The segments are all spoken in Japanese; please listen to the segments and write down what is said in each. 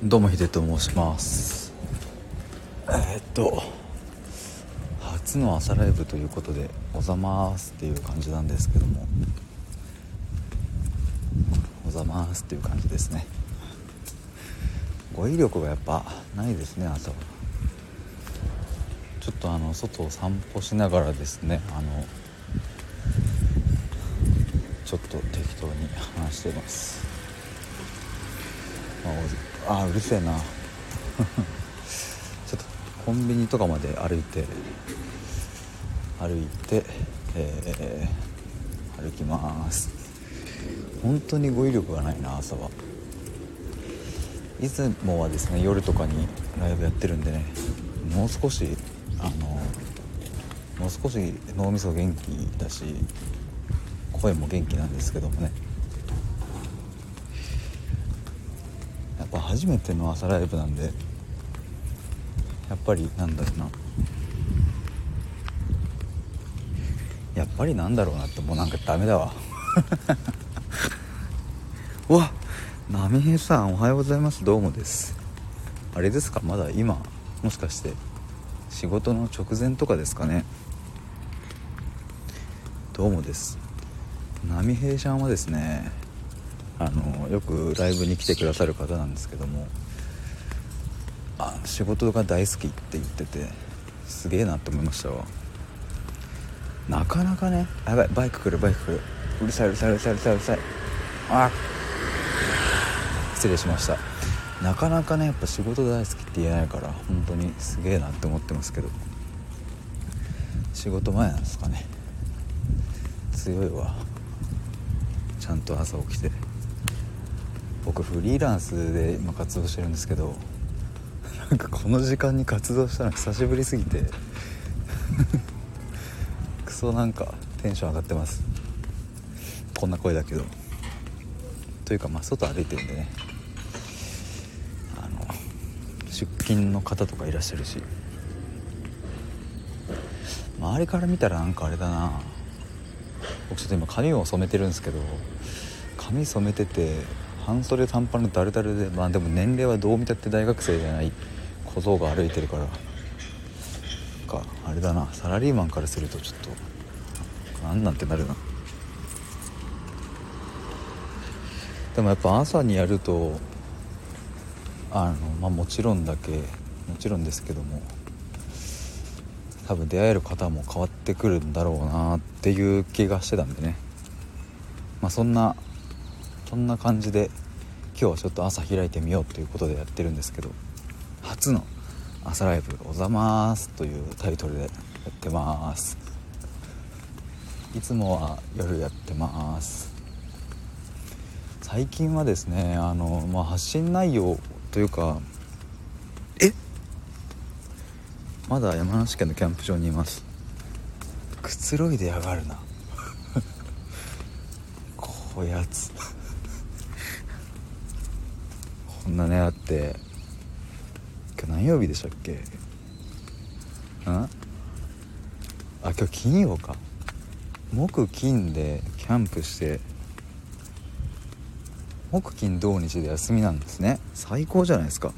どうもヒデと申します。えー、っと初の朝ライブということで「おざまーす」っていう感じなんですけども「おざまーす」っていう感じですね。語彙力がやっぱないですね朝はちょっとあの外を散歩しながらですねあのちょっと適当に話してます。まああうるせえな。ちょっとコンビニとかまで歩いて歩いて、えー、歩きます。本当に語彙力がないな朝は。いつもはですね夜とかにライブやってるんでねもう少しあのもう少し脳みそ元気だし声も元気なんですけどもねやっぱ初めての朝ライブなんでやっぱりなんだろうな。やっぱりなんだろうなってもうなんかダメだわ。うわ波平さんおはようございます。どうもです。あれですか？まだ今もしかして仕事の直前とかですかね。どうもです。波平ちゃんはですねあのよくライブに来てくださる方なんですけどもあ仕事が大好きって言っててすげえなって思いましたわ。なかなかねやばいバイク来るバイク来る。うるさいうるさいうるさいうるさいうるさい。あ失礼しました。なかなかねやっぱ仕事大好きって言えないから本当にすげえなって思ってますけど。仕事前なんですかね。強いわ。ちゃんと朝起きて。僕フリーランスで今活動してるんですけどなんかこの時間に活動したの久しぶりすぎて。クソなんかテンション上がってます。こんな声だけど。というかまあ外歩いてるんでね。あの出勤の方とかいらっしゃるし。周りから見たらなんかあれだな。僕ちょっと今髪を染めてるんですけど髪染めてて半袖短パンのダルダルでまあでも年齢はどう見たって大学生じゃない小僧が歩いてるから。かあれだな。サラリーマンからするとちょっとなんなんてなるな。でもやっぱ朝にやるとあのまあもちろんだけもちろんですけども多分出会える方も変わってくるんだろうなっていう気がしてたんでね。まあそんなそんな感じで今日はちょっと朝開いてみようということでやってるんですけど初の朝ライブ「おざまーす」というタイトルでやってまーす。いつもは夜やってまーす。最近はですねあの、まあ、発信内容というかえ？まだ山梨県のキャンプ場にいます。くつろいでやがるな。こやつ。こんなねあって。今日何曜日でしたっけ？んあ今日金曜か。木金でキャンプして。木金土日で休みなんですね。最高じゃないですか。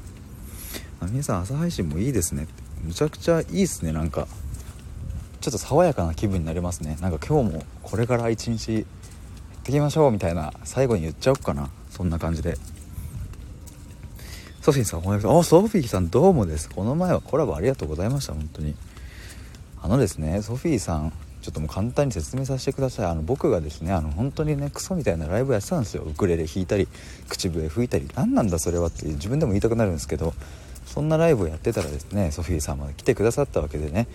皆さん朝配信もいいですね。むちゃくちゃいいですねなんか。ちょっと爽やかな気分になりますね。なんか今日もこれから一日やっていきましょうみたいな最後に言っちゃおうかな。そんな感じで。ソフィーさんおはようございます。ソフィーさんどうもです。この前はコラボありがとうございました本当に。あのですねソフィーさんちょっともう簡単に説明させてください。あの僕がですねあの本当にねクソみたいなライブやってたんですよ。ウクレレ弾いたり口笛吹いたり。何なんだそれはって自分でも言いたくなるんですけどそんなライブをやってたらですねソフィーさんまで来てくださったわけでね。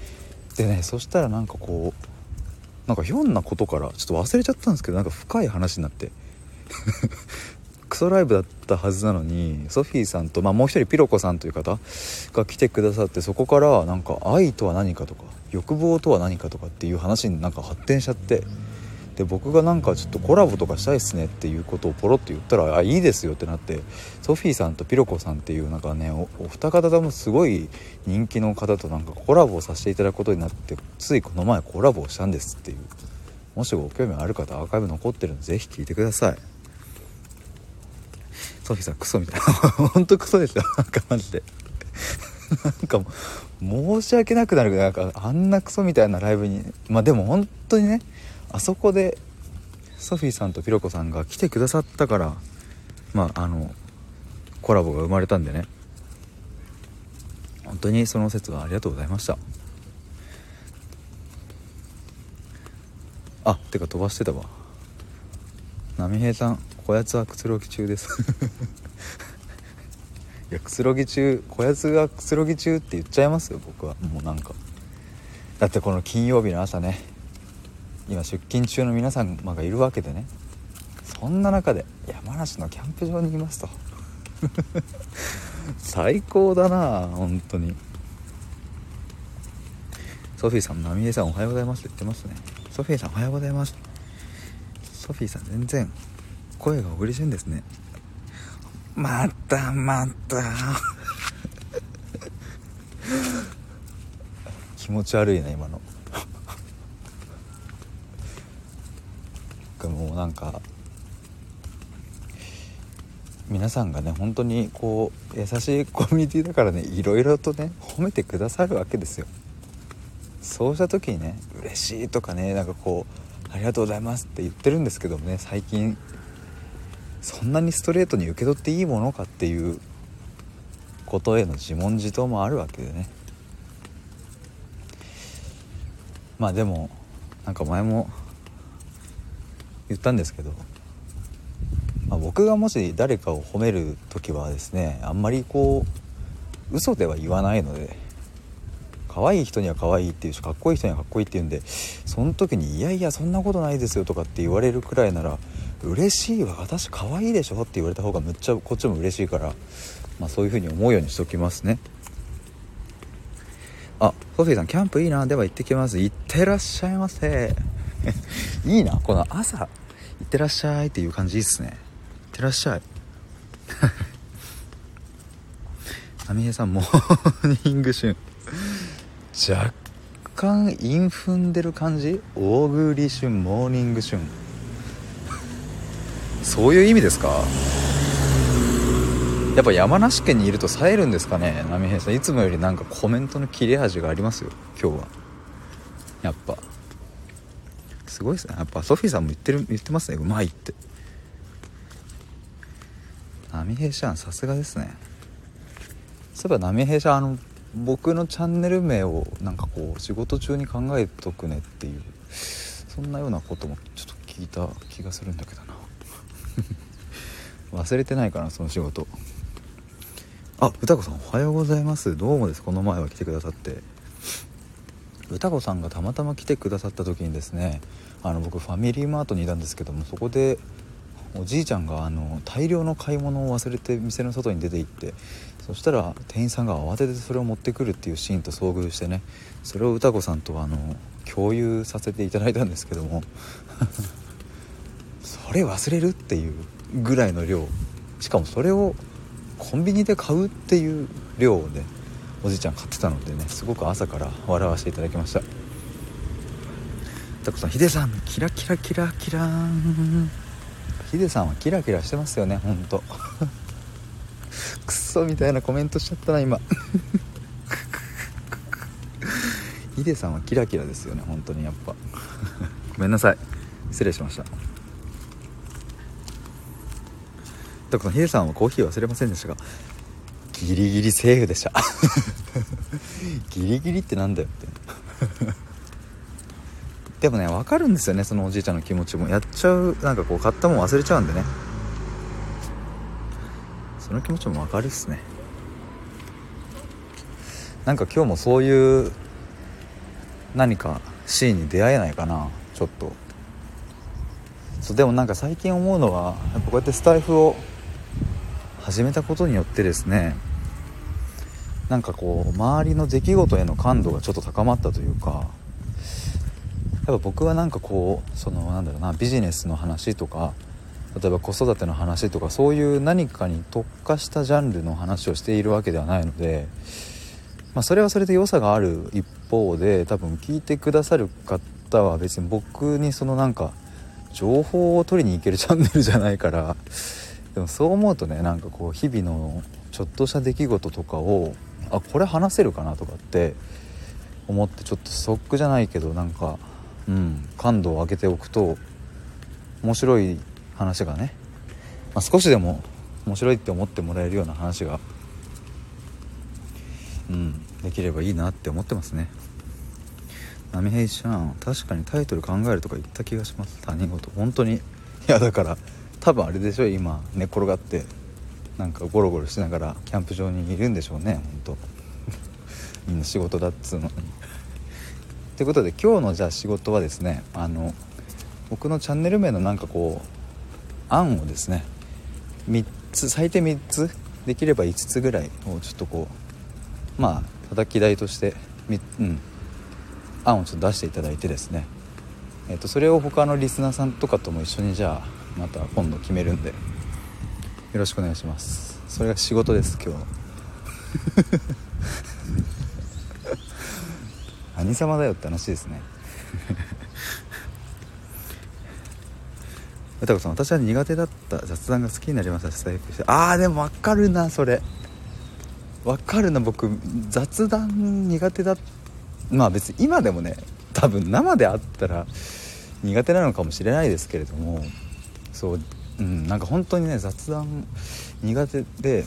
でねそしたらなんかこうなんかひょんなことからちょっと忘れちゃったんですけどなんか深い話になって。クソライブだったはずなのにソフィーさんと、まあ、もう一人ピロコさんという方が来てくださってそこからなんか愛とは何かとか欲望とは何かとかっていう話になんか発展しちゃってで僕がなんかちょっとコラボとかしたいっすねっていうことをポロって言ったら「あいいですよ」ってなってソフィーさんとピロコさんっていうなんかねおお二方ともすごい人気の方となんかコラボをさせていただくことになってついこの前コラボをしたんですっていう。もしご興味ある方アーカイブ残ってるんで是非聞いてください。ソフィーさんクソみたい。なほんとクソですよ。なんかマジで。なんか申し訳なくなるなんかあんなクソみたいなライブに。まあでも本当にねあそこでソフィーさんとピロコさんが来てくださったからまああのコラボが生まれたんでね。本当にその説はありがとうございました。あてか飛ばしてたわ。波平さん。こやつはくつろぎ中です。いやくつろぎ中こやつがくつろぎ中って言っちゃいますよ僕は。もうなんか。だってこの金曜日の朝ね。今出勤中の皆様がいるわけでね。そんな中で山梨のキャンプ場にいますと。最高だな本当に。ソフィーさん波江さんおはようございますって言ってますね。ソフィーさんおはようございます。ソフィーさん全然声が小栗旬ですね。またまた。気持ち悪いな今の。もうなんか皆さんがね本当にこう優しいコミュニティだからねいろいろとね褒めてくださるわけですよ。そうした時にね嬉しいとかねなんかこうありがとうございますって言ってるんですけどもね最近そんなにストレートに受け取っていいものかっていうことへの自問自答もあるわけでね。まあでもなんか前も言ったんですけどまあ、僕がもし誰かを褒める時はですねあんまりこう嘘では言わないので可愛い人には可愛いっていうしかっこいい人にはかっこいいって言うんでその時に「いやいやそんなことないですよ」とかって言われるくらいなら「嬉しいわ。私可愛いでしょ」って言われた方がめっちゃこっちも嬉しいから、まあ、そういう風に思うようにしときますね。あソフィーさんキャンプいいな。では行ってきます。行ってらっしゃいませ。いいな。この朝。行ってらっしゃいっていう感じいいっすね。ってらっしゃい。波平さんモーニング春若干韻踏んでる感じ？大栗旬モーニング春そういう意味ですか？やっぱ山梨県にいると冴えるんですかね？波平さんいつもよりなんかコメントの切れ味がありますよ今日は。やっぱ。すごいですね。やっぱソフィーさんも言ってる言ってますね。うまいって。波平ちゃんさすがですね。そういえば波平ちゃんあの僕のチャンネル名をなんかこう仕事中に考えとくねっていうそんなようなこともちょっと聞いた気がするんだけど。忘れてないかなその仕事。あ歌子さんおはようございます。どうもです。この前は来てくださって。歌子さんがたまたま来てくださった時にですねあの僕ファミリーマートにいたんですけどもそこでおじいちゃんがあの大量の買い物を忘れて店の外に出て行ってそしたら店員さんが慌ててそれを持ってくるっていうシーンと遭遇してねそれを歌子さんとあの共有させていただいたんですけども。それ忘れるっていうぐらいの量。しかもそれをコンビニで買うっていう量をねおじいちゃん買ってたのでねすごく朝から笑わせていただきました。歌子さんヒデさんキラキラキラキラン。ヒデさんはキラキラしてますよねほんと。クソみたいなコメントしちゃったな今。ヒデさんはキラキラですよね本当にやっぱ。ごめんなさい。失礼しました。だからヒデさんはコーヒー忘れませんでしたがギリギリセーフでした。ギリギリってなんだよって。でもね分かるんですよねそのおじいちゃんの気持ちも。やっちゃうなんかこう買ったもん忘れちゃうんでね。その気持ちも分かるっすね。なんか今日もそういう何かシーンに出会えないかなちょっと。そうでもなんか最近思うのはやっぱこうやってスタイフを始めたことによってですねなんかこう周りの出来事への感度がちょっと高まったというかやっぱ僕はなんかこうそのなんだろうなビジネスの話とか例えば子育ての話とかそういう何かに特化したジャンルの話をしているわけではないので、まあ、それはそれで良さがある一方で多分聞いてくださる方は別に僕にそのなんか情報を取りに行けるチャンネルじゃないからでもそう思うとねなんかこう日々のちょっとした出来事とかをあこれ話せるかなとかって思ってちょっとストックじゃないけどなんかうん感度を上げておくと面白い話がね、まあ、少しでも面白いって思ってもらえるような話がうんできればいいなって思ってますね。波平ちゃん確かにタイトル考えるとか言った気がします。他人事。本当に。いやだから多分あれでしょ今寝転がってなんかゴロゴロしながらキャンプ場にいるんでしょうね本当。みんな仕事だっつうのに。ということで今日のじゃあ仕事はですねあの僕のチャンネル名のなんかこう案をですね3つ最低3つできれば5つぐらいをちょっとこうまあ叩き台としてうん。案をちょっと出していただいてですね、えー、とそれを他のリスナーさんとかとも一緒にじゃあまた今度決めるんでよろしくお願いします。それが仕事です今日。何様だよって話ですね。歌子さん私は苦手だった雑談が好きになりましたして。ああでも分かるなそれ。分かるな僕雑談苦手だまあ別に今でもね多分生であったら苦手なのかもしれないですけれどもそううんなんか本当にね雑談苦手で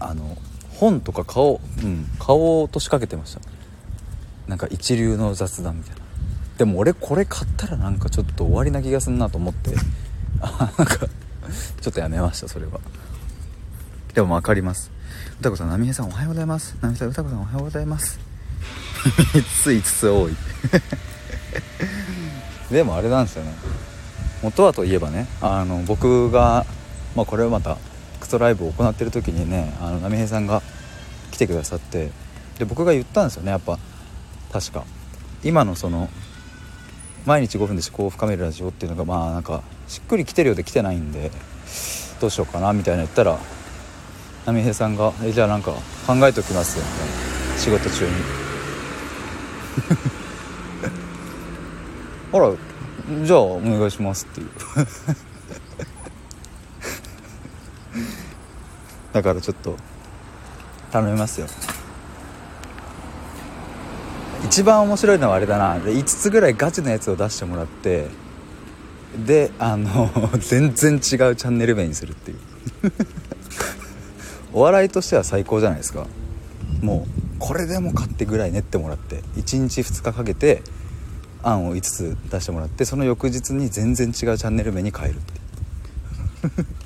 あの本とか買おう、ん、買おうとしかけてました。なんか一流の雑談みたいな。でも俺これ買ったらなんかちょっと終わりな気がすんなと思ってあ なんかちょっとやめましたそれは。でも分かります。歌子さん波平さんおはようございます。波平さん歌子さんおはようございます。3 つ5つ多い。でもあれなんですよね。元はといえばねあの僕が、まあ、これはまたクソライブを行ってる時にねあの波平さんが来てくださってで僕が言ったんですよねやっぱ確か。今のその毎日5分で思考を深めるラジオっていうのがまあなんかしっくりきてるようで来てないんでどうしようかなみたいな言ったら波平さんが「えじゃあなんか考えておきますよ」みたいな。仕事中に。あらじゃあお願いしますっていう。だからちょっと頼みますよ。一番面白いのはあれだな。5つぐらいガチのやつを出してもらってであの 全然違うチャンネル名にするっていう。お笑いとしては最高じゃないですか。もうこれでもかってぐらい練ってもらって1日2日かけて案を5つ出してもらってその翌日に全然違うチャンネル名に変えるって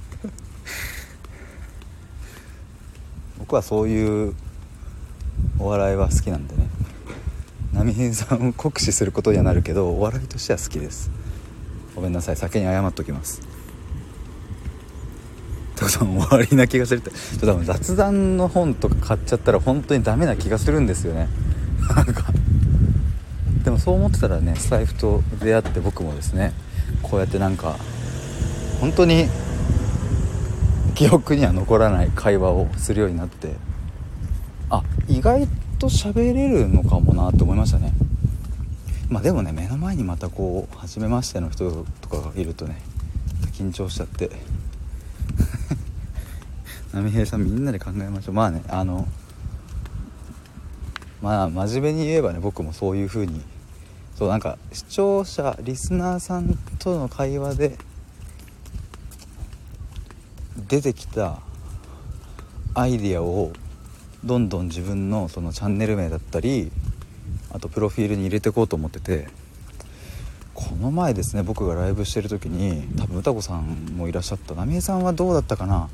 僕はそういうお笑いは好きなんでね。波平さんを酷使することにはなるけどお笑いとしては好きです。ごめんなさい。先に謝っときます。とさん終わりな気がするって。ちょっと雑談の本とか買っちゃったら本当にダメな気がするんですよね。なんか。でもそう思ってたらね財布と出会って僕もですねこうやってなんか本当に記憶には残らない会話をするようになってあ意外と喋れるのかもなって思いましたね。まあでもね目の前にまたこう初めましての人とかがいるとね緊張しちゃって。波平さんみんなで考えましょう。まあねあのまあ真面目に言えばね僕もそういう風にそうなんか視聴者リスナーさんとの会話で出てきたアイディアをどんどん自分のそのチャンネル名だったりあとプロフィールに入れていこうと思っててこの前ですね僕がライブしてる時に多分歌子さんもいらっしゃった。浪江さんはどうだったかな？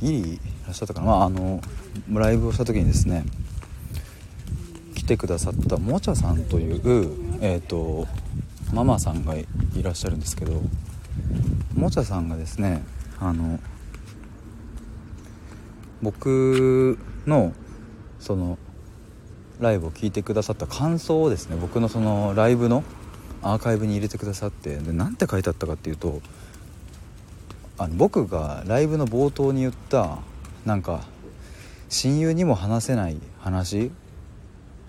ギリいらっしゃったかな、まあ、あのライブをした時にですねてくださったもちゃさんという、えーと、ママさんがいらっしゃるんですけどもちゃさんがですねあの僕のそのライブを聴いてくださった感想をですね僕のそのライブのアーカイブに入れてくださってで何て書いてあったかっていうとあの僕がライブの冒頭に言ったなんか親友にも話せない話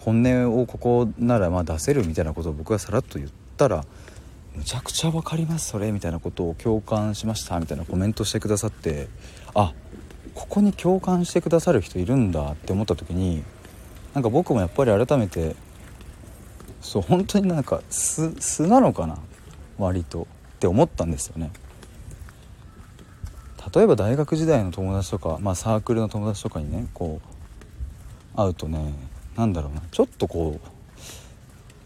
本音をここならまあ出せるみたいなことを僕がさらっと言ったらむちゃくちゃ分かりますそれみたいなことを共感しましたみたいなコメントしてくださってあここに共感してくださる人いるんだって思った時になんか僕もやっぱり改めてそう本当になんか素素なのかな割とって思ったんですよね。例えば大学時代の友達とか、まあ、サークルの友達とかにねこう会うとね何だろうな。ちょっとこう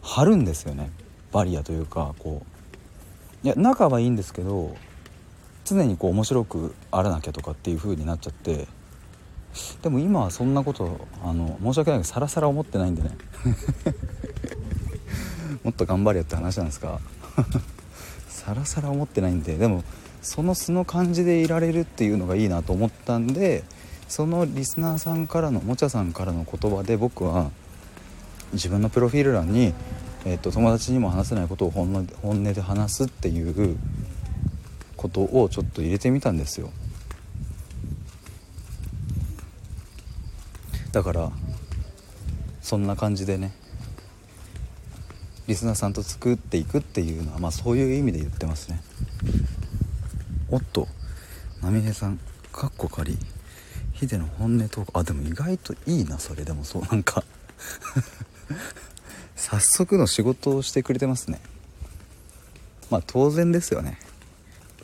張るんですよね。バリアというかこう。いや仲はいいんですけど常にこう面白くあらなきゃとかっていう風になっちゃって。でも今はそんなことあの申し訳ないけどさらさら思ってないんでね。もっと頑張れよって話なんですか さらさら思ってないんで。でもその素の感じでいられるっていうのがいいなと思ったんでそのリスナーさんからのもちゃさんからの言葉で僕は自分のプロフィール欄に、えーと、友達にも話せないことを本音本音で話すっていうことをちょっと入れてみたんですよ。だからそんな感じでねリスナーさんと作っていくっていうのはまあそういう意味で言ってますね。おっと波平さんかっこ仮。ヒデの本音トーク。あでも意外といいなそれ。でもそうなんか。早速の仕事をしてくれてますね。まあ当然ですよね。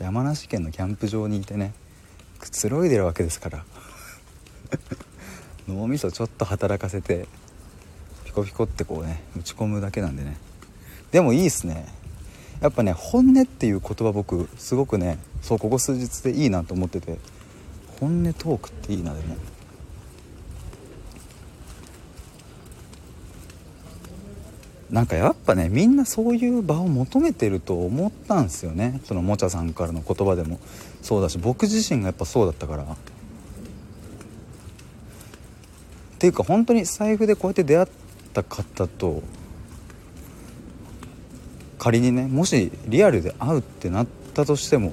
山梨県のキャンプ場にいてねくつろいでるわけですから。脳みそちょっと働かせてピコピコってこうね打ち込むだけなんでね。でもいいっすね。やっぱね本音っていう言葉僕すごくねそうここ数日でいいなと思ってて。本音トークっていいなでも。なんかやっぱねみんなそういう場を求めてると思ったんですよね。そのもちゃさんからの言葉でも。そうだし僕自身がやっぱそうだったから。っていうか本当に財布でこうやって出会った方と仮にねもしリアルで会うってなったとしても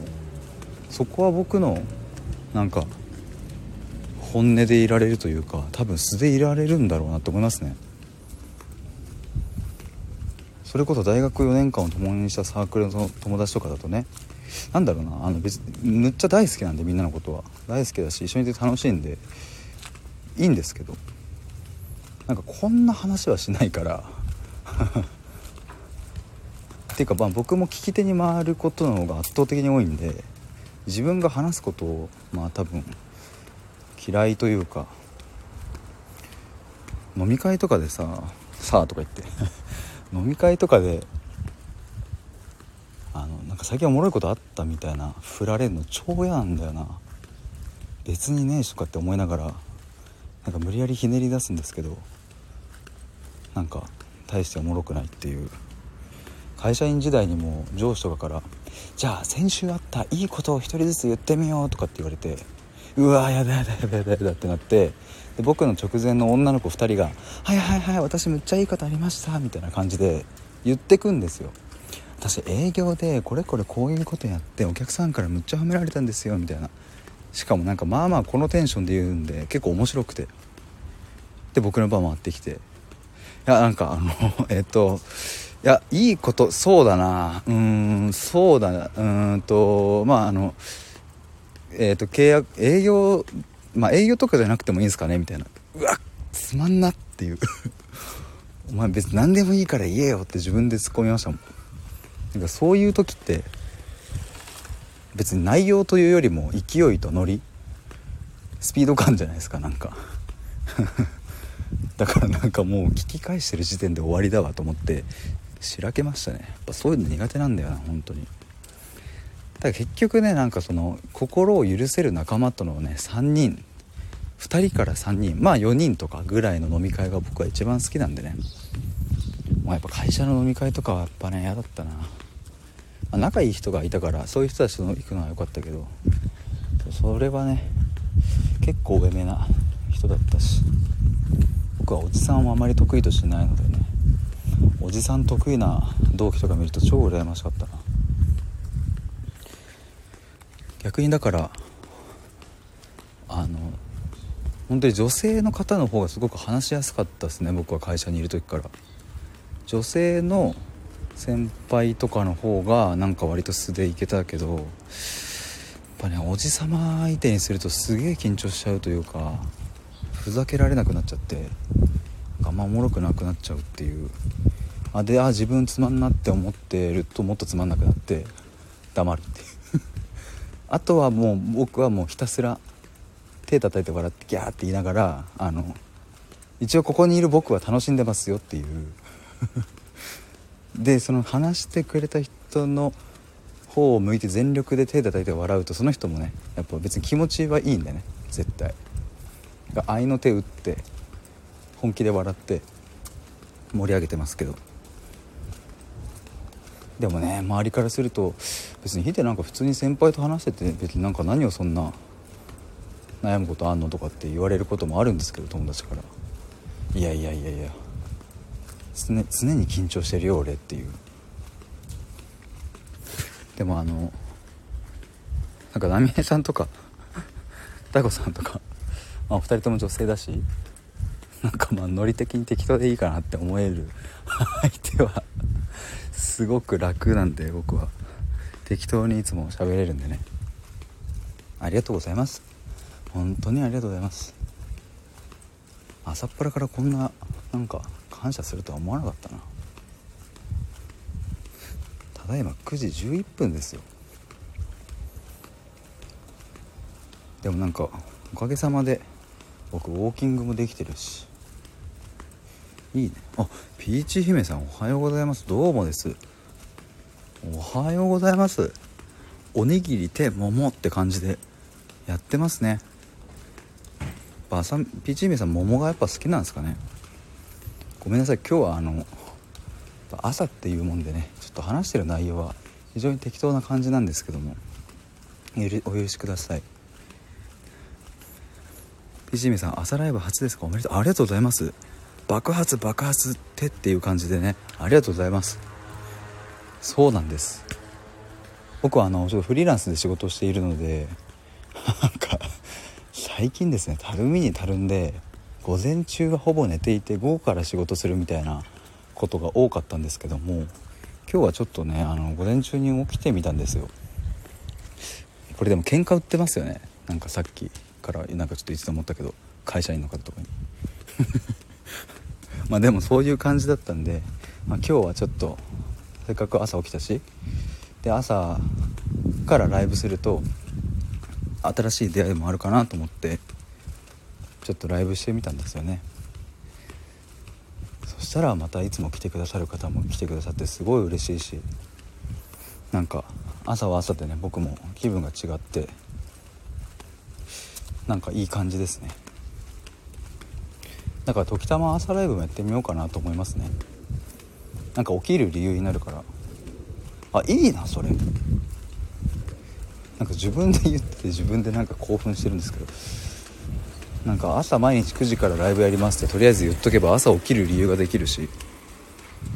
そこは僕のなんか本音でいられるというか多分素でいられるんだろうなと思いますね。それこそ大学4年間を共にしたサークルの友達とかだとね何だろうなあの別むっちゃ大好きなんでみんなのことは。大好きだし一緒にいて楽しいんでいいんですけど。なんかこんな話はしないから。っていうかまあ僕も聞き手に回ることの方が圧倒的に多いんで自分が話すことをまあ多分嫌いというか飲み会とかでさ「さあ」とか言って 飲み会とかであのなんか最近おもろいことあったみたいな振られるの超嫌なんだよな。別にねえしとかって思いながらなんか無理やりひねり出すんですけどなんか大しておもろくないっていう。会社員時代にも上司とかから「じゃあ先週あったいいことを1人ずつ言ってみよう」とかって言われてうわやだやだやだやだやだってなってで僕の直前の女の子2人が「はいはいはい私むっちゃいいことありました」みたいな感じで言ってくんですよ。私営業でこれこれこういうことやってお客さんからむっちゃ褒められたんですよみたいな。しかもなんかまあまあこのテンションで言うんで結構面白くて。で僕の番回ってきて。いやなんかあの えっといやいいことそうだな。うんそうだな。うんとまああのえっ、ー、と契約営業まあ営業とかじゃなくてもいいんですかねみたいな。うわっつまんなっていう。お前別に何でもいいから言えよって自分で突っ込みましたもん。なんかそういう時って別に内容というよりも勢いとノリスピード感じゃないですかなんか。だからなんかもう聞き返してる時点で終わりだわと思ってしらけましたね。やっぱそういうの苦手なんだよな本当に。だ結局ねなんかその心を許せる仲間とのね3人2人から3人まあ4人とかぐらいの飲み会が僕は一番好きなんでね。もうやっぱ会社の飲み会とかはやっぱね嫌だったな、まあ、仲いい人がいたからそういう人たちと行くのは良かったけどそれはね結構上目な人だったし僕はおじさんをあまり得意としてないのでねおじさん得意な同期とか見ると超羨ましかったな。逆にだからあの本当に女性の方の方がすごく話しやすかったですね僕は会社にいる時から。女性の先輩とかの方がなんか割と素でいけたけどやっぱねおじさま相手にするとすげえ緊張しちゃうというかふざけられなくなっちゃってあんまおもろくなくなっちゃうっていう。あであ自分つまんなって思ってるともっとつまんなくなって黙るっていう。あとはもう僕はもうひたすら手叩いて笑ってギャーって言いながらあの一応ここにいる僕は楽しんでますよっていう。でその話してくれた人の方を向いて全力で手叩いて笑うとその人もねやっぱ別に気持ちはいいんだよね絶対。愛の手打って本気で笑って盛り上げてますけど。でもね周りからすると別にヒデなんか普通に先輩と話してて別になんか何をそんな悩むことあんのとかって言われることもあるんですけど友達から。いやいやいやいや。常常に緊張してるよ俺っていう。でもあのなんか波江さんとか 大悟さんとか、まあ、お二人とも女性だしなんかまあノリ的に適当でいいかなって思える相手はすごく楽なんで僕は。適当にいつも喋れるんでね。ありがとうございます。本当にありがとうございます。朝っぱらからこんななんか感謝するとは思わなかったな。ただいま9時11分ですよ。でもなんかおかげさまで僕ウォーキングもできてるし。いいね。あピーチ姫さんおはようございます。どうもです。おはようございます。おにぎり手桃って感じでやってますね。ばさピーチ姫さん桃がやっぱ好きなんですかね。ごめんなさい。今日はあの朝っていうもんでねちょっと話してる内容は非常に適当な感じなんですけどもお許しください。ピチーチ姫さん朝ライブ初ですか？おめでとう。ありがとうございます。爆発爆発ってっていう感じでねありがとうございます。そうなんです。僕はあのちょっとフリーランスで仕事をしているのでなんか最近ですねたるみにたるんで午前中はほぼ寝ていて午後から仕事するみたいなことが多かったんですけども今日はちょっとねあの午前中に起きてみたんですよ。これでも喧嘩売ってますよね。なんかさっきからなんかちょっといつも思ったけど会社員の方とかに。まあでもそういう感じだったんで、まあ、今日はちょっとせっかく朝起きたし。で朝からライブすると新しい出会いもあるかなと思ってちょっとライブしてみたんですよね。そしたらまたいつも来てくださる方も来てくださってすごい嬉しいしなんか朝は朝でね僕も気分が違ってなんかいい感じですね。だから時たま朝ライブもやってみようかなと思いますね。なんか起きる理由になるから。あいいなそれ。なんか自分で言って自分でなんか興奮してるんですけど。なんか朝毎日9時からライブやりますってとりあえず言っとけば朝起きる理由ができるし。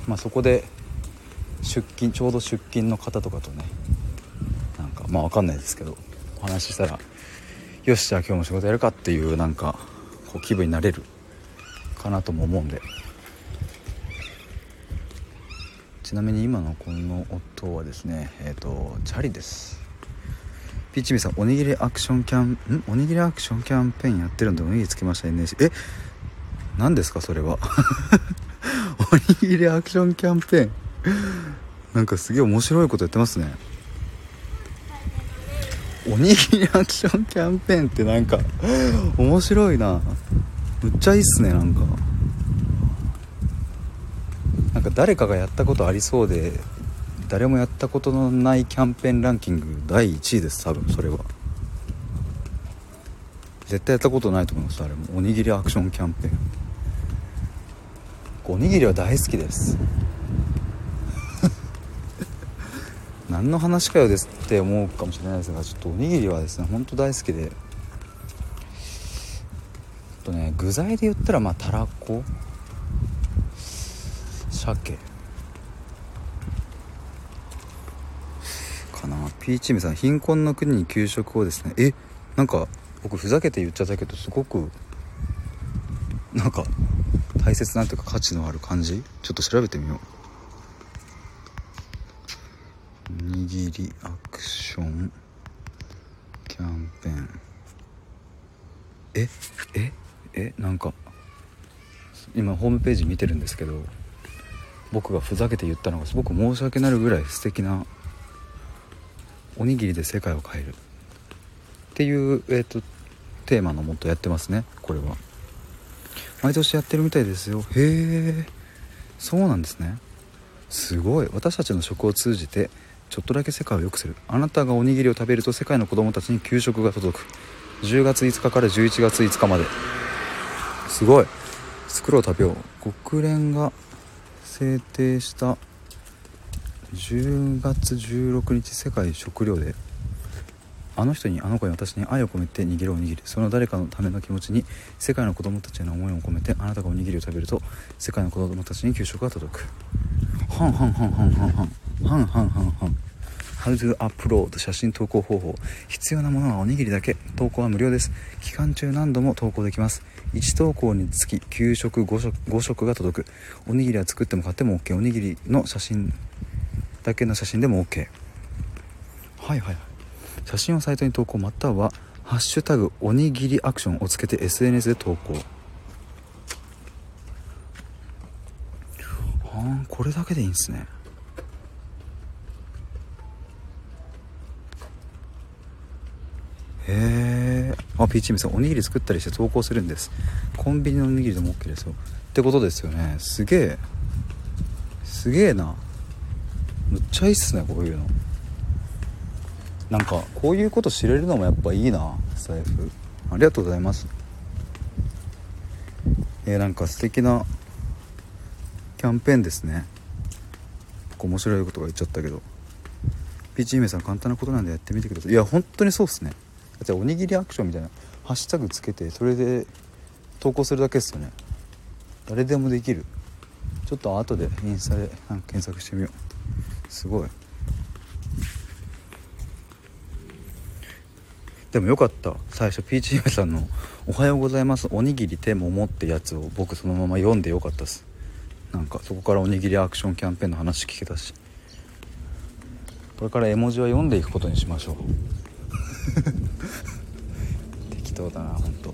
まあそこで出勤ちょうど出勤の方とかとね。なんかまあ分かんないですけど。お話ししたらよしじゃあ今日も仕事やるかっていうなんかこう気分になれるかなとも思うんで。ちなみに今のこの音はですねえっ、ー、とチャリです。ピーチミさんおにぎりアクションキャンん？おにぎりアクションキャンペーンやってるんでおにぎりつけました NSC え？何ですかそれは？おにぎりアクションキャンペーン。なんかすげえ面白いことやってますね。おにぎりアクションキャンペーンってなんか面白いな。むっちゃいいっすねなんか。か誰かがやったことありそうで誰もやったことのないキャンペーンランキング第1位です多分それは。絶対やったことないと思いますあれも。おにぎりアクションキャンペーン。おにぎりは大好きです。何の話かよですって思うかもしれないですがちょっとおにぎりはですねほんと大好きで。とね具材で言ったらまあたらこ。鮭かな。ピーチームさん貧困の国に給食をですね。えなんか僕ふざけて言っちゃったけどすごくなんか大切なんていうか価値のある感じ？ちょっと調べてみよう。おにぎりアクション。キャンペーン。えええなんか今ホームページ見てるんですけど。僕がふざけて言ったのがすごく申し訳なるぐらい素敵なおにぎりで世界を変える。っていう、えーと、テーマのもとやってますねこれは。毎年やってるみたいですよ。へえそうなんですね。すごい。私たちの食を通じてちょっとだけ世界を良くする。あなたがおにぎりを食べると世界の子供たちに給食が届く。10月5日から11月5日まで。すごい。作ろう食べよう。国連が制定した10月16日世界食糧であの人にあの子に私に愛を込めて握るおにぎりその誰かのための気持ちに世界の子供たちへの思いを込めてあなたがおにぎりを食べると世界の子供たちに給食が届く。はんはんはんはんはんはん。はんはんはんはん。How to upload 写真投稿方法。必要なものはおにぎりだけ。投稿は無料です。期間中何度も投稿できます。1投稿につき給食 5, 食5食が届く。おにぎりは作っても買っても OK おにぎりの写真だけの写真でも OK はいはいはい。写真をサイトに投稿または「ハッシュタグおにぎりアクション」をつけて SNS で投稿。あこれだけでいいんですね。へえあピーチームさんおにぎり作ったりして投稿するんです。コンビニのおにぎりでも OK ですよ。ってことですよね。すげえ。すげえな。むっちゃいいっすねこういうの。なんかこういうこと知れるのもやっぱいいな財布ありがとうございます。えー、なんか素敵なキャンペーンですね。面白いことが言っちゃったけど。ピーチ姫さん簡単なことなんでやってみてください。いや本当にそうっすね。じゃあおにぎりアクションみたいなハッシュタグつけてそれで投稿するだけですよね。誰でもできる。ちょっと後でインスタで検索してみよう。すごい。でもよかった。最初ピーチ姫さんの「おはようございますおにぎり手も持ってやつを僕そのまま読んでよかったっす。なんかそこからおにぎりアクションキャンペーンの話聞けたし。これから絵文字は読んでいくことにしましょう。適当だな本当だ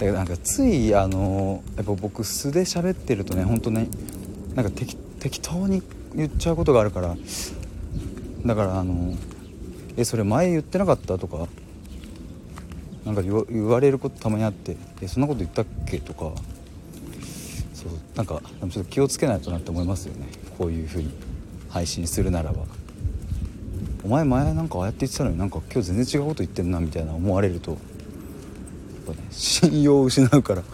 けどなんかついあのやっぱ僕素で喋ってるとね本当ねなんか適当に言っちゃうことがあるからだからあの「えそれ前言ってなかった?」とかなんか言われることたまにあって「えそんなこと言ったっけ?」とかそうなんかちょっと気をつけないとなって思いますよねこういう風に配信するならばお前前なんかああやって言ってたのになんか今日全然違うこと言ってんなみたいな思われるとやっぱね信用を失うから。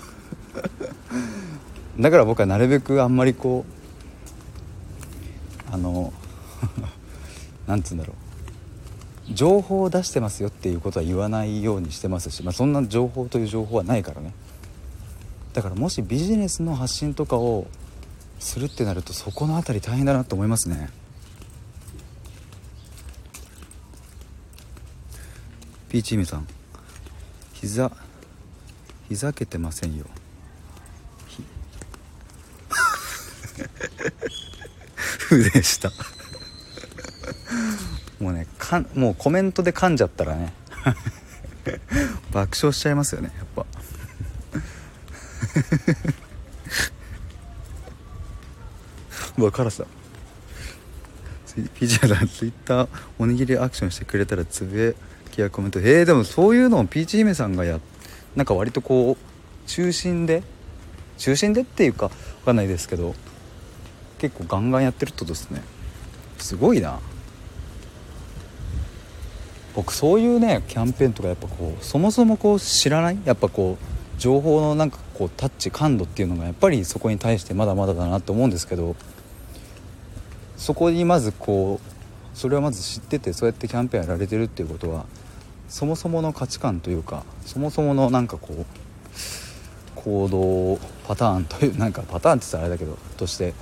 だから僕はなるべくあんまりこうあの なんつうんだろう。情報を出してますよっていうことは言わないようにしてますし、まあ、そんな情報という情報はないからね。だからもしビジネスの発信とかをするってなるとそこの辺り大変だなと思いますね。ピーチーミさん。膝膝けてませんよ。ふで した。もうねかんもうコメントで噛んじゃったらね。爆笑しちゃいますよねやっぱ。う わカラスだピーチーさんツイッターおにぎりアクションしてくれたらつぶやきやコメントえー、でもそういうのをピーチ姫さんがやなんか割とこう中心で中心でっていうか分かんないですけど結構ガンガンやってるってことですね。すごいな。僕そういうねキャンペーンとかやっぱこうそもそもこう知らない？やっぱこう情報のなんかこうタッチ感度っていうのがやっぱりそこに対してまだまだだなって思うんですけどそこにまずこうそれをまず知っててそうやってキャンペーンやられてるっていうことはそもそもの価値観というかそもそものなんかこう行動パターンというなんかパターンって言ったらあれだけどとして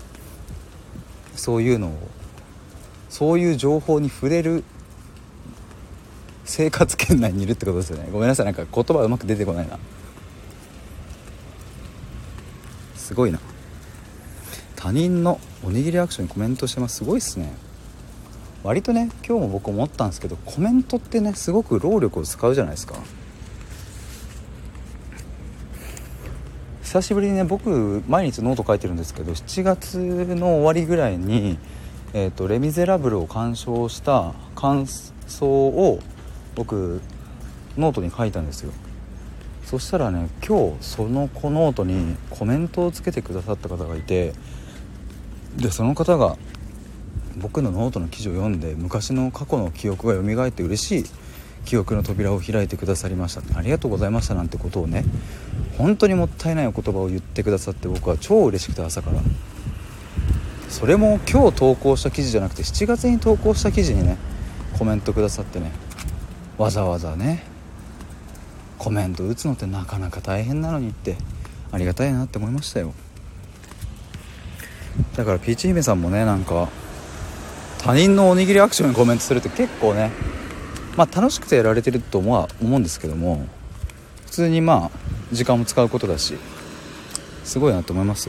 そういうのをそういう情報に触れる生活圏内にいるってことですよねごめんなさいなんか言葉うまく出てこないなすごいな他人のおにぎりアクションにコメントしてますすごいっすね割とね今日も僕思ったんですけどコメントってねすごく労力を使うじゃないですか。久しぶりにね僕毎日ノート書いてるんですけど7月の終わりぐらいに「えーと、レ・ミゼラブル」を鑑賞した感想を僕ノートに書いたんですよ。そしたらね今日その子ノートにコメントをつけてくださった方がいてでその方が僕のノートの記事を読んで昔の過去の記憶が蘇って嬉しい記憶の扉を開いてくださりました。ありがとうございましたなんてことをね本当にもったいないお言葉を言ってくださって僕は超嬉しくて朝から。それも今日投稿した記事じゃなくて7月に投稿した記事にねコメントくださってねわざわざねコメント打つのってなかなか大変なのにってありがたいなって思いましたよ。だからピーチ姫さんもねなんか他人のおにぎりアクションにコメントするって結構ねまあ楽しくてやられてるとは思うんですけども普通にまあ時間も使うことだしすごいなと思います。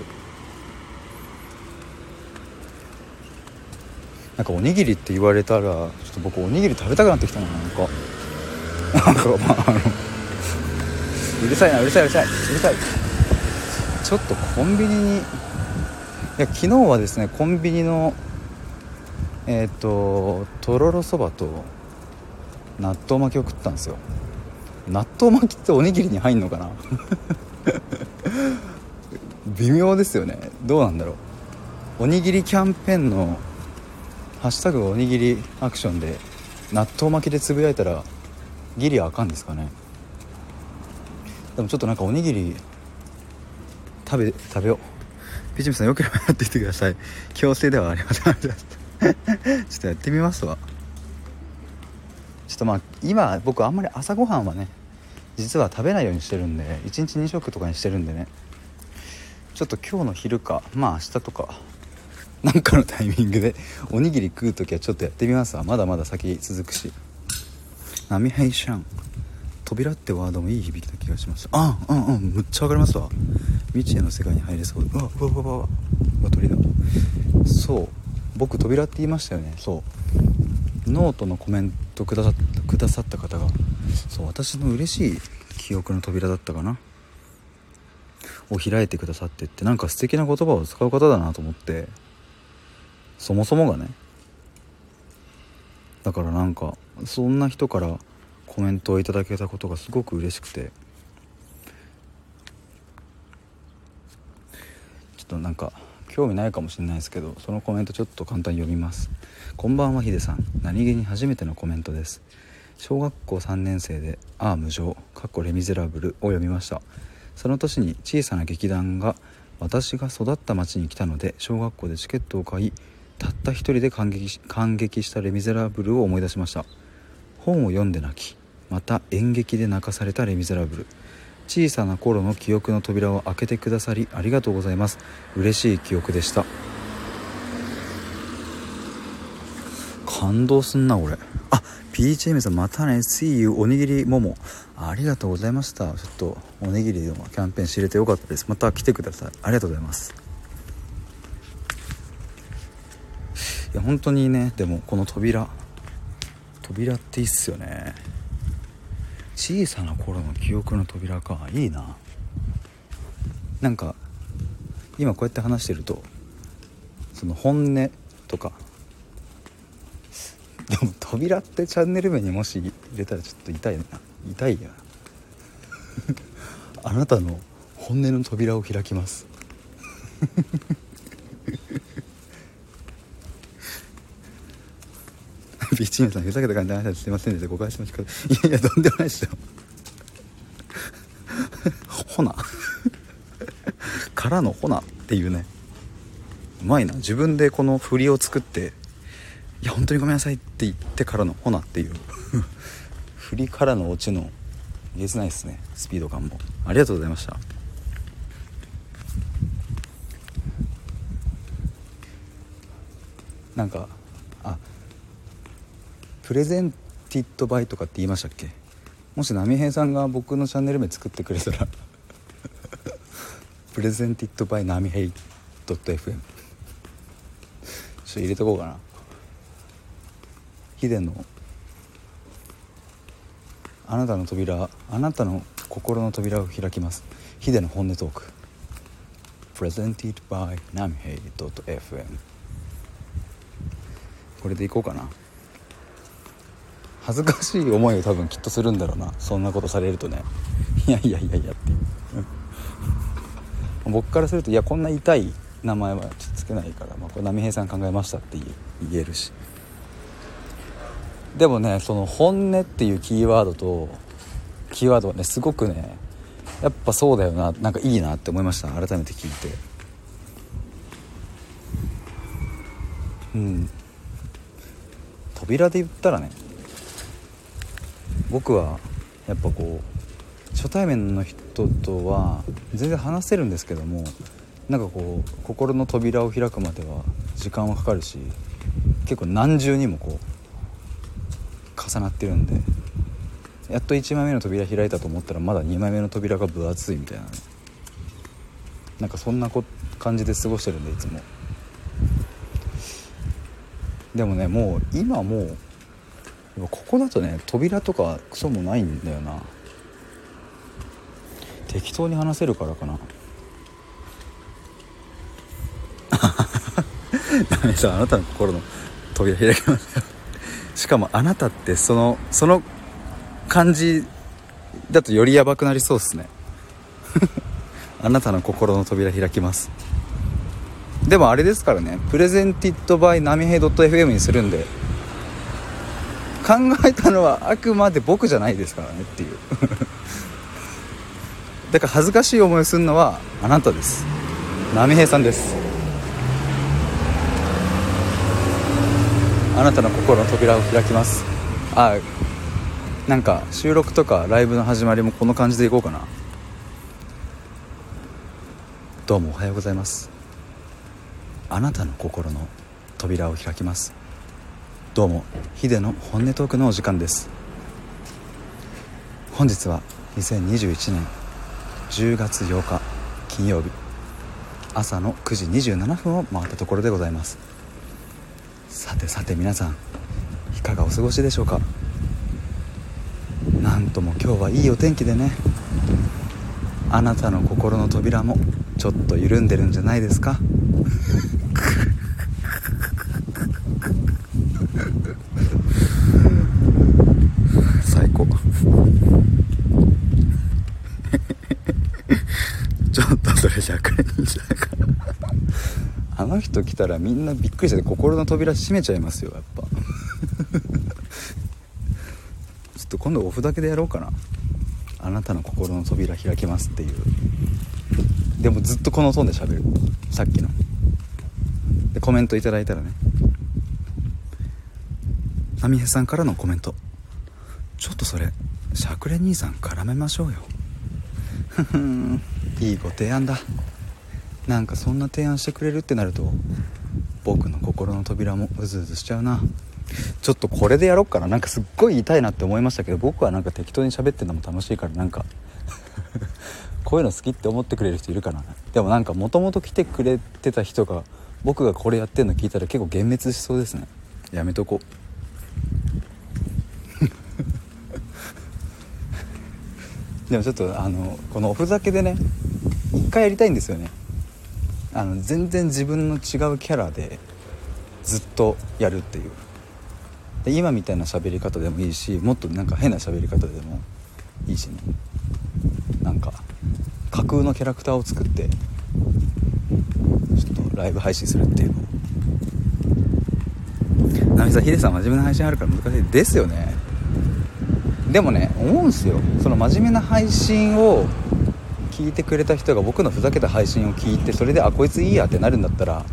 なんかおにぎりって言われたらちょっと僕おにぎり食べたくなってきたななんか。なんかまああの うるさいなうるさいうるさいうるさい。ちょっとコンビニにいや昨日はですねコンビニのえっ、ととろろそばと納豆巻きを食ったんですよ。納豆巻きっておにぎりに入んのかな？微妙ですよね。どうなんだろう。おにぎりキャンペーンの「ハッシュタグおにぎりアクション」で納豆巻きでつぶやいたらギリあかんですかね。でもちょっとなんかおにぎり食べ食べよう。ピチミさんよければやってきてください。強制ではありません。ちょっとやってみますわ。ちょっとまあ今僕あんまり朝ごはんはね実は食べないようにしてるんで1日2食とかにしてるんでね。ちょっと今日の昼かまあ明日とかなんかのタイミングでおにぎり食う時はちょっとやってみますわ。まだまだ先続くし。波平シャン。扉ってワードもいい響きな気がしましたあうんうんむっちゃわかりますわ。未知への世界に入れそう。でうわうわうわうわうわ鳥だ。そう。僕扉って言いましたよね。そう。ノートのコメントくださくださった方が。そう私の嬉しい記憶の扉だったかな。を開いてくださってってなんか素敵な言葉を使う方だなと思って。そもそもがね。だからなんかそんな人からコメントをいただけたことがすごく嬉しくて。ちょっとなんか興味ないかもしれないですけどそのコメントちょっと簡単に読みます。こんばんはヒデさん。何気に初めてのコメントです。小学校3年生で「ああ無情」「かっこレ・ミゼラブル」を読みました。その年に小さな劇団が私が育った町に来たので小学校でチケットを買いたった一人で感激感激した「レ・ミゼラブル」を思い出しました。本を読んで泣きまた演劇で泣かされたレ・ミゼラブル。小さな頃の記憶の扉を開けてくださりありがとうございます。嬉しい記憶でした。感動すんな俺あ PHM さんまたね See you おにぎりもも。ありがとうございました。ちょっとおにぎりのキャンペーン知れてよかったです。また来てください。ありがとうございます。いや本当にねでもこの扉扉っていいっすよね。小さな頃の記憶の扉か。いいな。なんか今こうやって話してるとその本音とか。でも扉ってチャンネル名にもし入れたらちょっと痛いな。痛いや あなたの本音の扉を開きます。ビーチメさんふざけた感じで話してませんでした誤解しましたいやいやとんでもないですよ。ほな。からのほなっていうね。うまいな。自分でこの振りを作って「いや本当にごめんなさい」って言ってからのほなっていう。振りからのオチのえげつないですね。スピード感も。ありがとうございました。なんかプレゼンティッドバイとかって言いましたっけ？もし波平さんが僕のチャンネル名作ってくれたら。プレゼンティッドバイ波平 .fm ちょっと入れとこうかな。ヒデのあなたの扉あなたの心の扉を開きます。ヒデの本音トーク。Presented by ナミヘイ .fm これでいこうかな。恥ずかしい思いを多分きっとするんだろうな。そんなことされるとね。いやいやいやいやって僕からするといやこんな痛い名前はつけないから、まあ、これ波平さん考えましたって言えるし。でもねその本音っていうキーワードとキーワードはねすごくねやっぱそうだよななんかいいなって思いました改めて聞いて。うん。扉で言ったらね僕はやっぱこう初対面の人とは全然話せるんですけどもなんかこう心の扉を開くまでは時間はかかるし結構何重にもこう重なってるんでやっと1枚目の扉開いたと思ったらまだ2枚目の扉が分厚いみたいな。なんかそんなこ感じで過ごしてるんでいつも。でもねもう今もうここだとね扉とかクソもないんだよな。適当に話せるからかな。ダメさあなたの心の扉開きますよしかもあなたってそのその感じだとよりやばくなりそうっすね。あなたの心の扉開きます。でもあれですからねプレゼンティッドバイナミヘイ .fm にするんで考えたのはあくまで僕じゃないですからねっていう。だから恥ずかしい思いをするのはあなたです。波平さんです。あなたの心の扉を開きます。あなんか収録とかライブの始まりもこの感じでいこうかな。どうもおはようございます。あなたの心の扉を開きます。どうもヒデの本音トークのお時間です。本日は2021年10月8日金曜日。朝の9時27分を回ったところでございます。さてさて皆さんいかがお過ごしでしょうか？なんとも今日はいいお天気でね。あなたの心の扉もちょっと緩んでるんじゃないですか最高ちょっとそれ100円じゃかあの人来たらみんなびっくりして心の扉閉めちゃいますよやっぱ。ちょっと今度オフだけでやろうかな。あなたの心の扉開きますっていう。でもずっとこのトーンで喋る。さっきの。でコメントいただいたらね。波平さんからのコメント。ちょっとそれしゃくれ兄さん絡めましょうよ。ふふん。いいご提案だ。なんかそんな提案してくれるってなると僕の心の扉もうずうずしちゃうな。ちょっとこれでやろっかな。なんかすっごい痛いなって思いましたけど僕はなんか適当に喋ってるのも楽しいからなんか こういうの好きって思ってくれる人いるかな。でもなんかもともと来てくれてた人が僕がこれやってんの聞いたら結構幻滅しそうですね。やめとこう。でもちょっとあのこのおふざけでね一回やりたいんですよね。あの全然自分の違うキャラでずっとやるっていう。で今みたいな喋り方でもいいしもっとなんか変な喋り方でもいいしね。なんか架空のキャラクターを作ってちょっとライブ配信するっていうの。ナミさんヒデさん真面目な配信あるから難しい。ですよね。でもね思うんすよ。その真面目な配信を聞いてくれた人が僕のふざけた配信を聞いてそれであこいついいやってなるんだったら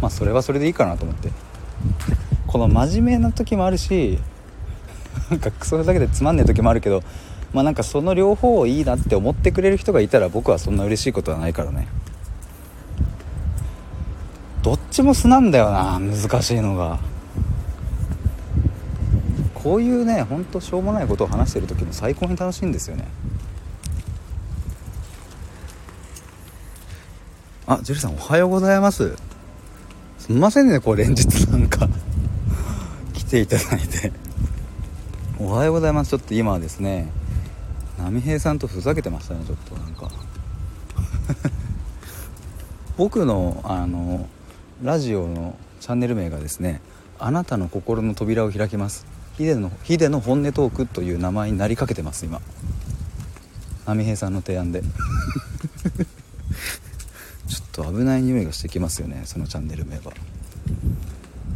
まあそれはそれでいいかなと思って。この真面目な時もあるし なんかクソふざけてつまんねえ時もあるけどまあなんかその両方をいいなって思ってくれる人がいたら僕はそんな嬉しいことはないからね。どっちも素なんだよな難しいのが。こういうねほんとしょうもないことを話してる時も最高に楽しいんですよね。あジュリさんおはようございます。すみませんねこう連日なんか。来ていただいて。おはようございます。ちょっと今はですね波平さんとふざけてましたねちょっとなんか。僕のあのラジオのチャンネル名がですね「あなたの心の扉を開きます」ヒデのヒデの本音トークという名前になりかけてます今。波平さんの提案で。と危ない匂いがしてきますよねそのチャンネル名は。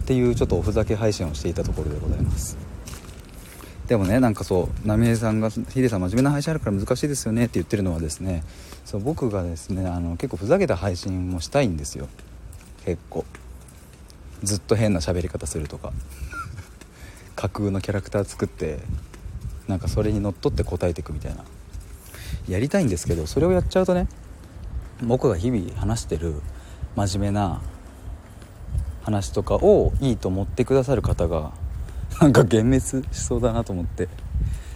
っていうちょっとおふざけ配信をしていたところでございます。でもねなんかそう浪江さんが「ヒデさん真面目な配信あるから難しいですよね」って言ってるのはですねそう僕がですねあの結構ふざけた配信もしたいんですよ。結構。ずっと変な喋り方するとか。架空のキャラクター作ってなんかそれにのっとって答えていくみたいな。やりたいんですけどそれをやっちゃうとね僕が日々話してる真面目な話とかをいいと思ってくださる方が なんか幻滅しそうだなと思って。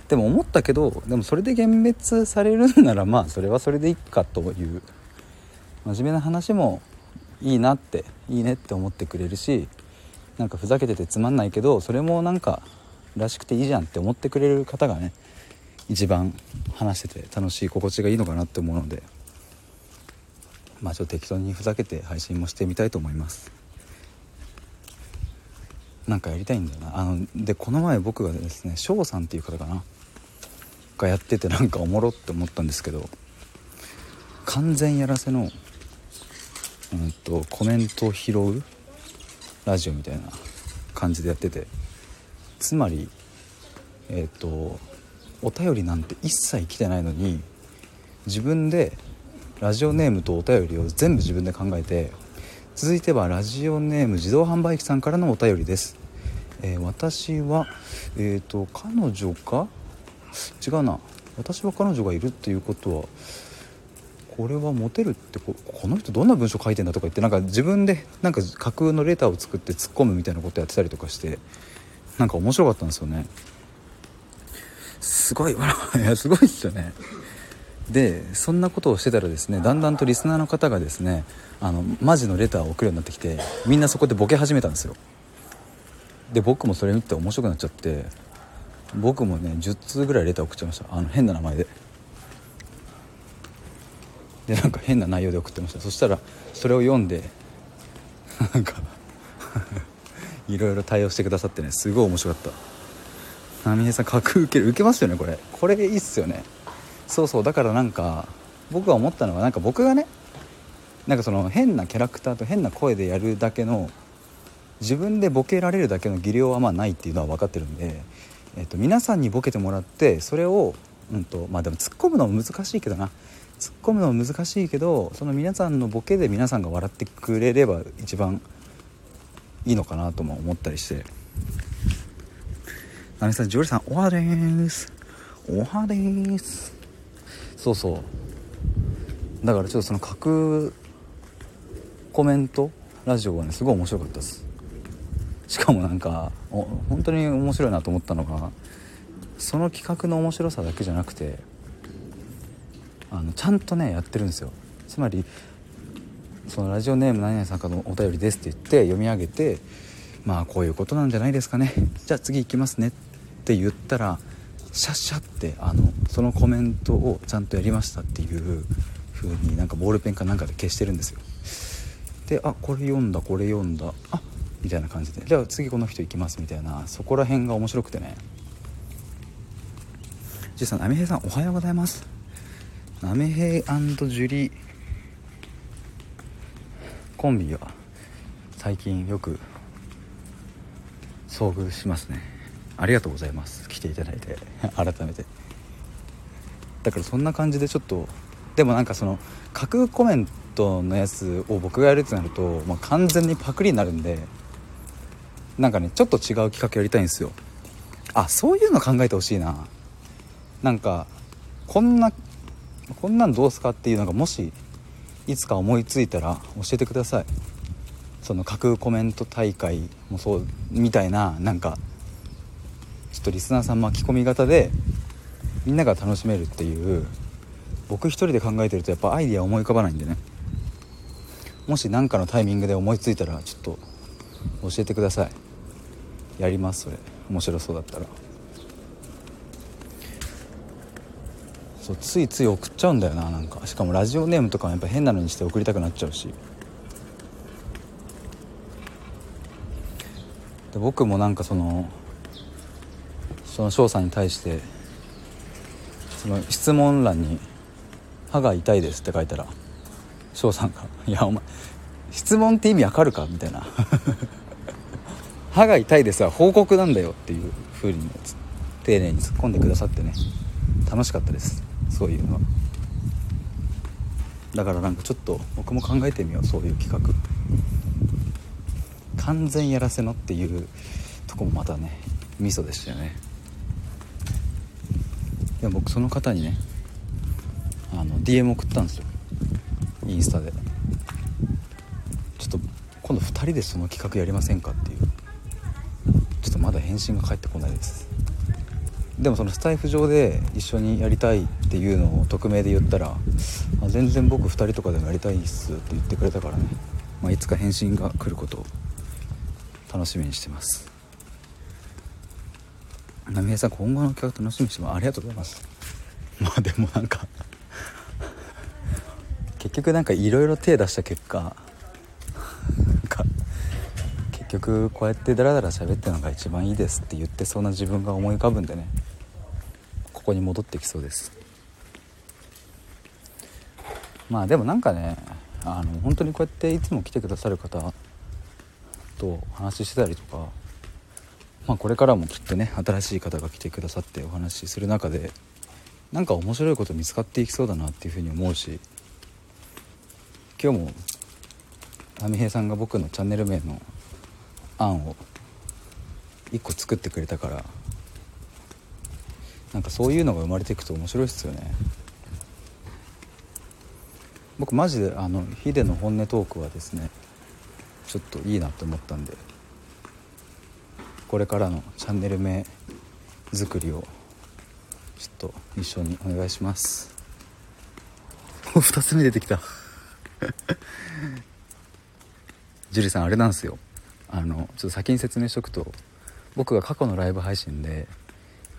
でも思ったけどでもそれで幻滅されるんならまあそれはそれでいいかという。真面目な話もいいなっていいねって思ってくれるしなんかふざけててつまんないけどそれもなんからしくていいじゃんって思ってくれる方がね一番話してて楽しい心地がいいのかなって思うので。まあちょっと適当にふざけて配信もしてみたいと思います。なんかやりたいんだよな。あのでこの前僕がですね翔さんっていう方かな。がやっててなんかおもろって思ったんですけど完全やらせの、うんと、コメントを拾うラジオみたいな感じでやっててつまりえっ、ー、とお便りなんて一切来てないのに自分でラジオネームとお便りを全部自分で考えて続いてはラジオネーム自動販売機さんからのお便りです、えー、私はえっ、ー、と彼女か違うな。私は彼女がいるっていうことはこれはモテるってこの人どんな文章書いてんだとか言ってなんか自分でなんか架空のレターを作って突っ込むみたいなことやってたりとかしてなんか面白かったんですよね。すごい笑いやすごいっすよね。でそんなことをしてたらですねだんだんとリスナーの方がですねあのマジのレターを送るようになってきてみんなそこでボケ始めたんですよ。で僕もそれ見て面白くなっちゃって僕もね10通ぐらいレター送っちゃいました。あの変な名前で。でなんか変な内容で送ってました。そしたらそれを読んでなんか いろいろ対応してくださってねすごい面白かった。波平さん格受ける受けますよねこれ。これいいっすよね。そうそう。だからなんか僕が思ったのはなんか僕がねなんかその変なキャラクターと変な声でやるだけの自分でボケられるだけの技量はまあないっていうのは分かってるんで、えっと、皆さんにボケてもらってそれを、うんとまあ、でも突っ込むのも難しいけどな。突っ込むのも難しいけどその皆さんのボケで皆さんが笑ってくれれば一番いいのかなとも思ったりして「ナミさんジョリさんおはです。おはです」そうそう。だからちょっとその架空コメントラジオはねすごい面白かったです。しかもなんか本当に面白いなと思ったのがその企画の面白さだけじゃなくてあのちゃんとねやってるんですよ。つまりそのラジオネーム何々さんかのお便りですって言って読み上げてまあこういうことなんじゃないですかね。じゃあ次行きますねって言ったらシャッシャってあのそのコメントをちゃんとやりましたっていう風になんかボールペンかなんかで消してるんですよ。であこれ読んだこれ読んだあみたいな感じで。じゃあ次この人行きますみたいな。そこら辺が面白くてね。じいさん波平さんおはようございます。波平ジュリー。コンビは最近よく遭遇しますね。ありがとうございます。来ていただいて。改めて。だからそんな感じでちょっとでもなんかその架空コメントのやつを僕がやるってなると、まあ、完全にパクリになるんでなんかねちょっと違う企画やりたいんですよ。あそういうの考えてほしいな。なんかこんなこんなんどうすかっていうのがもしいつか思いついたら教えてください。その架空コメント大会もそうみたいななんかちょっとリスナーさん巻き込み型でみんなが楽しめるっていう僕一人で考えてるとやっぱアイディア思い浮かばないんでね。もし何かのタイミングで思いついたらちょっと教えてください。やりますそれ。面白そうだったら。そうついつい送っちゃうんだよななんか。しかもラジオネームとかもやっぱ変なのにして送りたくなっちゃうし。で僕もなんかそのその翔さんに対してその質問欄に「歯が痛いです」って書いたら翔さんが「いやお前質問って意味わかるか?」みたいな「歯が痛いです」は報告なんだよっていう風に丁寧に突っ込んでくださってね。楽しかったです。そういうのは。だからなんかちょっと僕も考えてみようそういう企画。完全やらせのっていうとこもまたねミソでしたよね。でも僕その方にねあの DM 送ったんですよ。インスタで。ちょっと今度2人でその企画やりませんかっていう。ちょっとまだ返信が返ってこないです。でもそのスタイフ上で一緒にやりたいっていうのを匿名で言ったら「あ全然僕2人とかでもやりたいっす」って言ってくれたからね、まあ、いつか返信が来ることを楽しみにしてます。波平さん今後の企画楽しみにしてます。ありがとうございます。まあでもなんか結局なんかいろいろ手出した結果なんか結局こうやってダラダラ喋ってるのが一番いいですって言ってそうな自分が思い浮かぶんでねここに戻ってきそうです。まあでもなんかねあの本当にこうやっていつも来てくださる方と話してたりとか、まあ、これからもきっとね新しい方が来てくださってお話しする中でなんか面白いこと見つかっていきそうだなっていうふうに思うし今日も波平さんが僕のチャンネル名の案を1個作ってくれたからなんかそういうのが生まれていくと面白いっすよね。僕マジであのヒデの本音トークはですねちょっといいなと思ったんでこれからのチャンネル名作りをちょっと一緒にお願いします。2つ目出てきた。樹里さんあれなんですよ。あのちょっと先に説明しとくと僕が過去のライブ配信で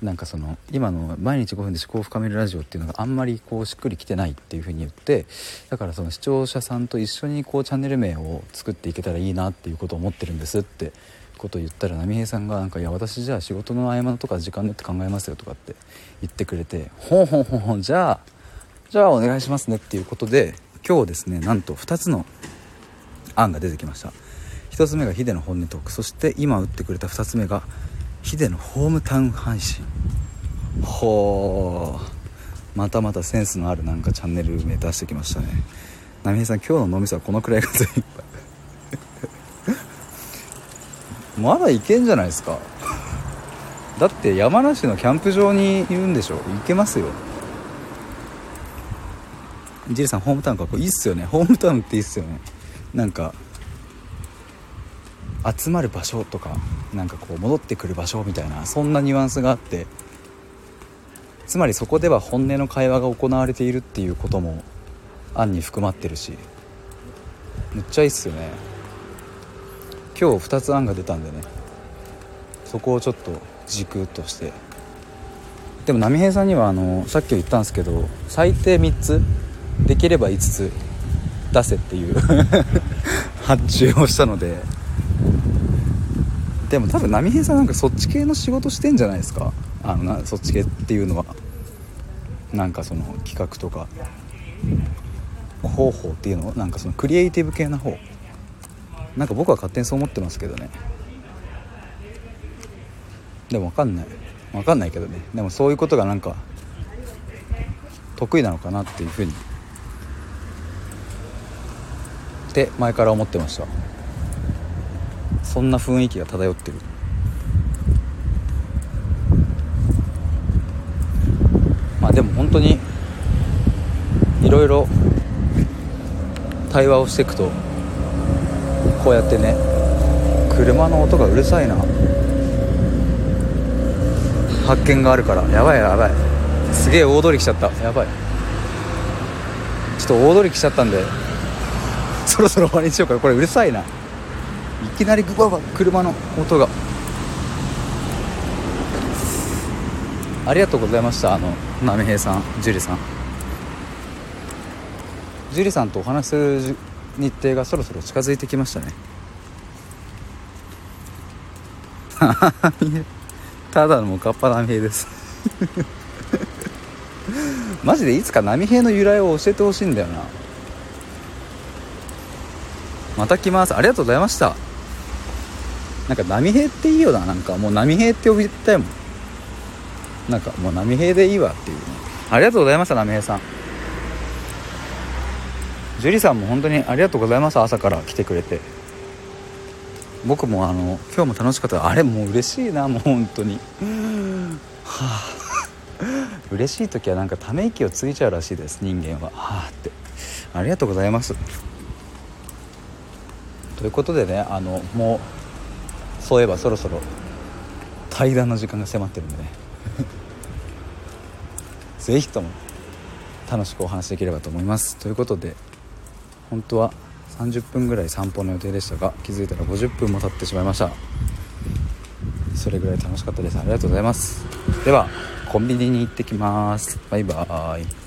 なんかその今の「毎日5分で思考を深めるラジオ」っていうのがあんまりこうしっくりきてないっていう風に言ってだからその視聴者さんと一緒にこうチャンネル名を作っていけたらいいなっていうことを思ってるんですって。こと言ったら波平さんがなんか「いや私じゃあ仕事の合間とか時間によって考えますよ」とかって言ってくれて「ほんほんほんほんじゃあじゃあお願いしますね」っていうことで今日ですねなんと2つの案が出てきました。1つ目がヒデの本音トーク。そして今打ってくれた2つ目がヒデのホームタウン配信。ほうまたまたセンスのあるなんかチャンネル名出してきましたね。波平さん今日の脳みそはこのくらいが全いっぱいまだいけんじゃないですか。だって山梨のキャンプ場にいるんでしょ。行けますよ。ジルさんホームタウンかっこいいっすよね。ホームタウンっていいっすよね。なんか集まる場所とかなんかこう戻ってくる場所みたいなそんなニュアンスがあって。つまりそこでは本音の会話が行われているっていうことも案に含まってるし。むっちゃいいっすよね。今日2つ案が出たんでね。そこをちょっと軸として。でも波平さんにはあのさっき言ったんですけど最低3つ。できれば5つ。出せっていう。発注をしたので。でも多分波平さんなんかそっち系の仕事してんじゃないですか。あのなそっち系っていうのは。なんかその企画とか。方法っていうのなんかそのクリエイティブ系な方。なんか僕は勝手にそう思ってますけどね。でも分かんない。分かんないけどね。でもそういうことがなんか得意なのかなっていうふうに。って前から思ってました。そんな雰囲気が漂ってる。まあでも本当にいろいろ対話をしていくとこうやってね車の音がうるさいな。発見があるから。やばいやばい。すげえ大通り来ちゃった。やばい。ちょっと大通り来ちゃったんでそろそろ終わりにしようか。これうるさいな。いきなりグババ車の音が。ありがとうございました。あの波平さん樹里さん。樹里さんとお話しする日程がそろそろ近づいてきましたね。ただのもうかっぱ波平です。マジでいつか波平の由来を教えてほしいんだよな。また来ます。ありがとうございました。なんか波平っていいよな。なんかもう波平って呼びたいもん。なんかもう波平でいいわっていうね。ありがとうございました波平さん。樹里さんも本当にありがとうございます朝から来てくれて。僕もあの今日も楽しかった。あれもう嬉しいなもう本当に。はあ。嬉しい時はなんかため息をついちゃうらしいです人間は。はあって。ありがとうございます。ということでねあのもうそういえばそろそろ対談の時間が迫ってるんでね。是非とも楽しくお話しできればと思います。ということで本当は30分ぐらい散歩の予定でしたが気づいたら50分も経ってしまいました。それぐらい楽しかったです。ありがとうございます。ではコンビニに行ってきます。バイバーイ。